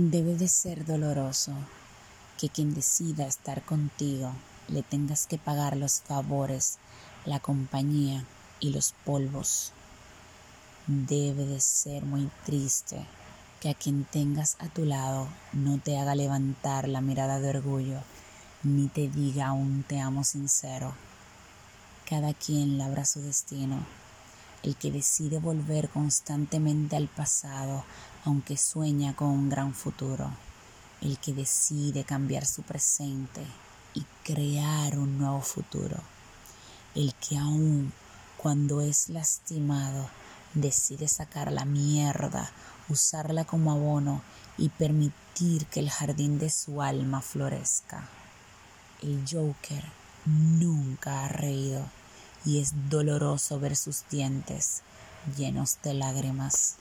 Debe de ser doloroso que quien decida estar contigo le tengas que pagar los favores, la compañía y los polvos. Debe de ser muy triste que a quien tengas a tu lado no te haga levantar la mirada de orgullo ni te diga un te amo sincero. Cada quien labra su destino. El que decide volver constantemente al pasado aunque sueña con un gran futuro, el que decide cambiar su presente y crear un nuevo futuro, el que aún cuando es lastimado decide sacar la mierda, usarla como abono y permitir que el jardín de su alma florezca. El Joker nunca ha reído y es doloroso ver sus dientes llenos de lágrimas.